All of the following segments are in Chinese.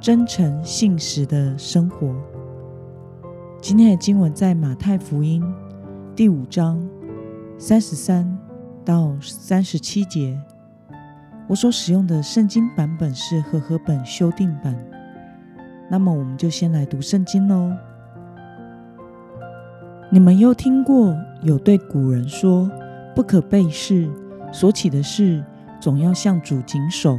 真诚信实的生活。今天的经文在马太福音第五章三十三到三十七节。我所使用的圣经版本是和合本修订版。那么，我们就先来读圣经喽。你们又听过有对古人说：“不可背誓，所起的事总要向主谨守。”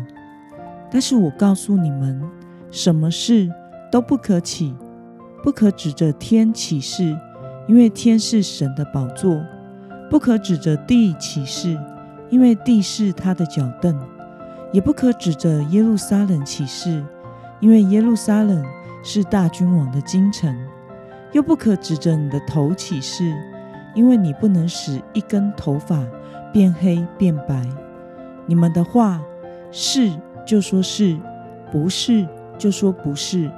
但是我告诉你们。什么事都不可起，不可指着天起誓，因为天是神的宝座；不可指着地起誓，因为地是他的脚凳；也不可指着耶路撒冷起誓，因为耶路撒冷是大君王的京城；又不可指着你的头起誓，因为你不能使一根头发变黑变白。你们的话是就说是，不是。就说不是，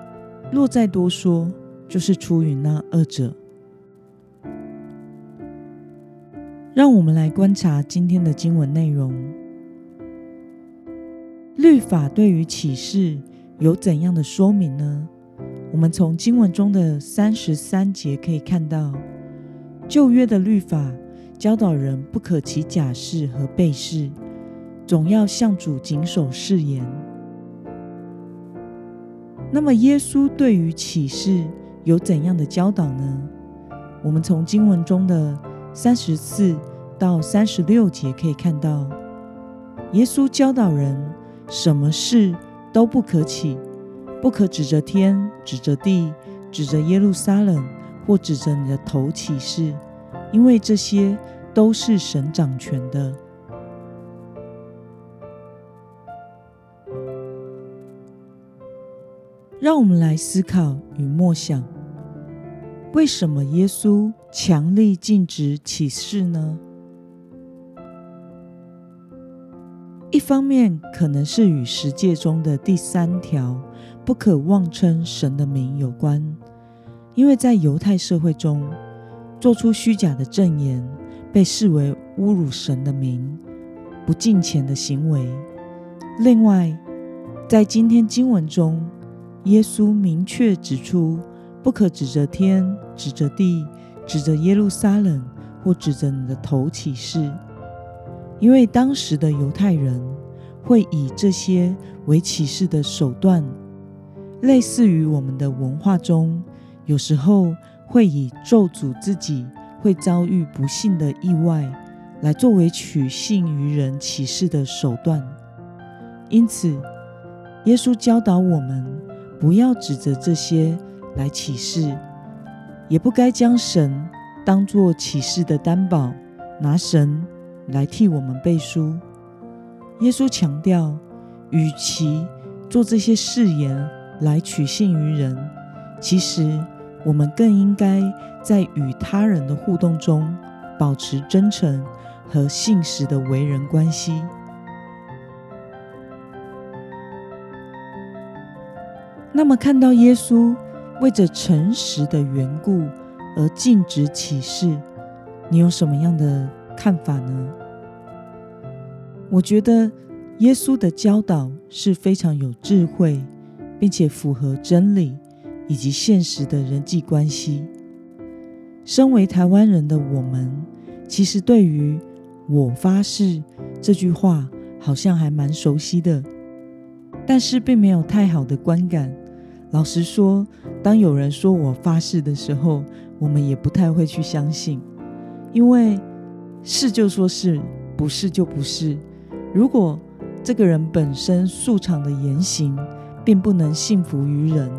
若再多说，就是出于那二者。让我们来观察今天的经文内容。律法对于启示有怎样的说明呢？我们从经文中的三十三节可以看到，旧约的律法教导人不可起假誓和背誓，总要向主谨守誓言。那么，耶稣对于启示有怎样的教导呢？我们从经文中的三十四到三十六节可以看到，耶稣教导人什么事都不可起，不可指着天、指着地、指着耶路撒冷或指着你的头起誓，因为这些都是神掌权的。让我们来思考与默想：为什么耶稣强力禁止启示呢？一方面可能是与十诫中的第三条“不可妄称神的名”有关，因为在犹太社会中，做出虚假的证言被视为侮辱神的名、不敬虔的行为。另外，在今天经文中，耶稣明确指出，不可指着天、指着地、指着耶路撒冷或指着你的头起誓，因为当时的犹太人会以这些为起誓的手段，类似于我们的文化中，有时候会以咒诅自己会遭遇不幸的意外，来作为取信于人起誓的手段。因此，耶稣教导我们。不要指着这些来起誓，也不该将神当作起誓的担保，拿神来替我们背书。耶稣强调，与其做这些誓言来取信于人，其实我们更应该在与他人的互动中保持真诚和信实的为人关系。那么，看到耶稣为着诚实的缘故而禁止启示，你有什么样的看法呢？我觉得耶稣的教导是非常有智慧，并且符合真理以及现实的人际关系。身为台湾人的我们，其实对于“我发誓”这句话好像还蛮熟悉的，但是并没有太好的观感。老实说，当有人说我发誓的时候，我们也不太会去相信，因为是就说是不是就不是。如果这个人本身素常的言行并不能信服于人，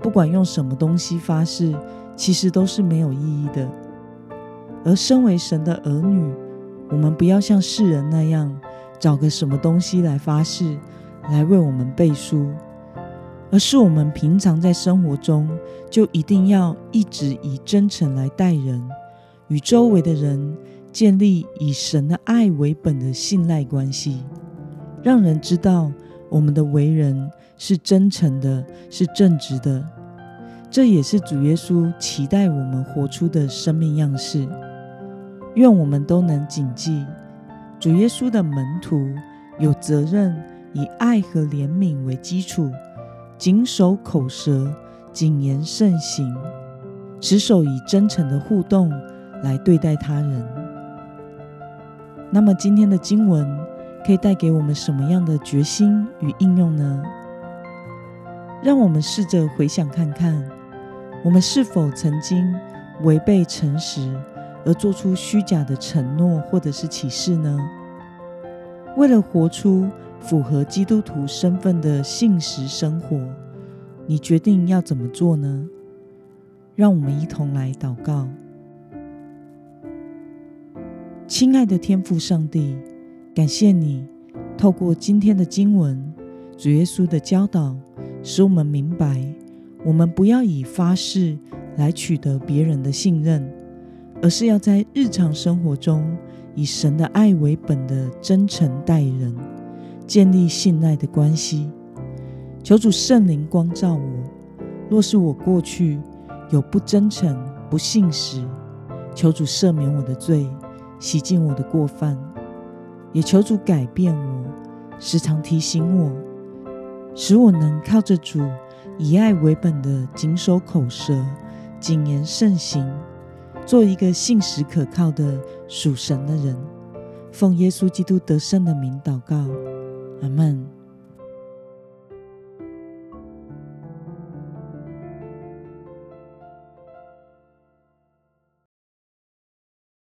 不管用什么东西发誓，其实都是没有意义的。而身为神的儿女，我们不要像世人那样找个什么东西来发誓，来为我们背书。而是我们平常在生活中就一定要一直以真诚来待人，与周围的人建立以神的爱为本的信赖关系，让人知道我们的为人是真诚的，是正直的。这也是主耶稣期待我们活出的生命样式。愿我们都能谨记，主耶稣的门徒有责任以爱和怜悯为基础。谨守口舌，谨言慎行，持守以真诚的互动来对待他人。那么，今天的经文可以带给我们什么样的决心与应用呢？让我们试着回想看看，我们是否曾经违背诚实而做出虚假的承诺或者是启示呢？为了活出。符合基督徒身份的信实生活，你决定要怎么做呢？让我们一同来祷告。亲爱的天父上帝，感谢你透过今天的经文，主耶稣的教导，使我们明白，我们不要以发誓来取得别人的信任，而是要在日常生活中以神的爱为本的真诚待人。建立信赖的关系，求主圣灵光照我。若是我过去有不真诚、不信实，求主赦免我的罪，洗净我的过犯。也求主改变我，时常提醒我，使我能靠着主以爱为本的谨守口舌、谨言慎行，做一个信实可靠的属神的人。奉耶稣基督得胜的名祷告。阿门。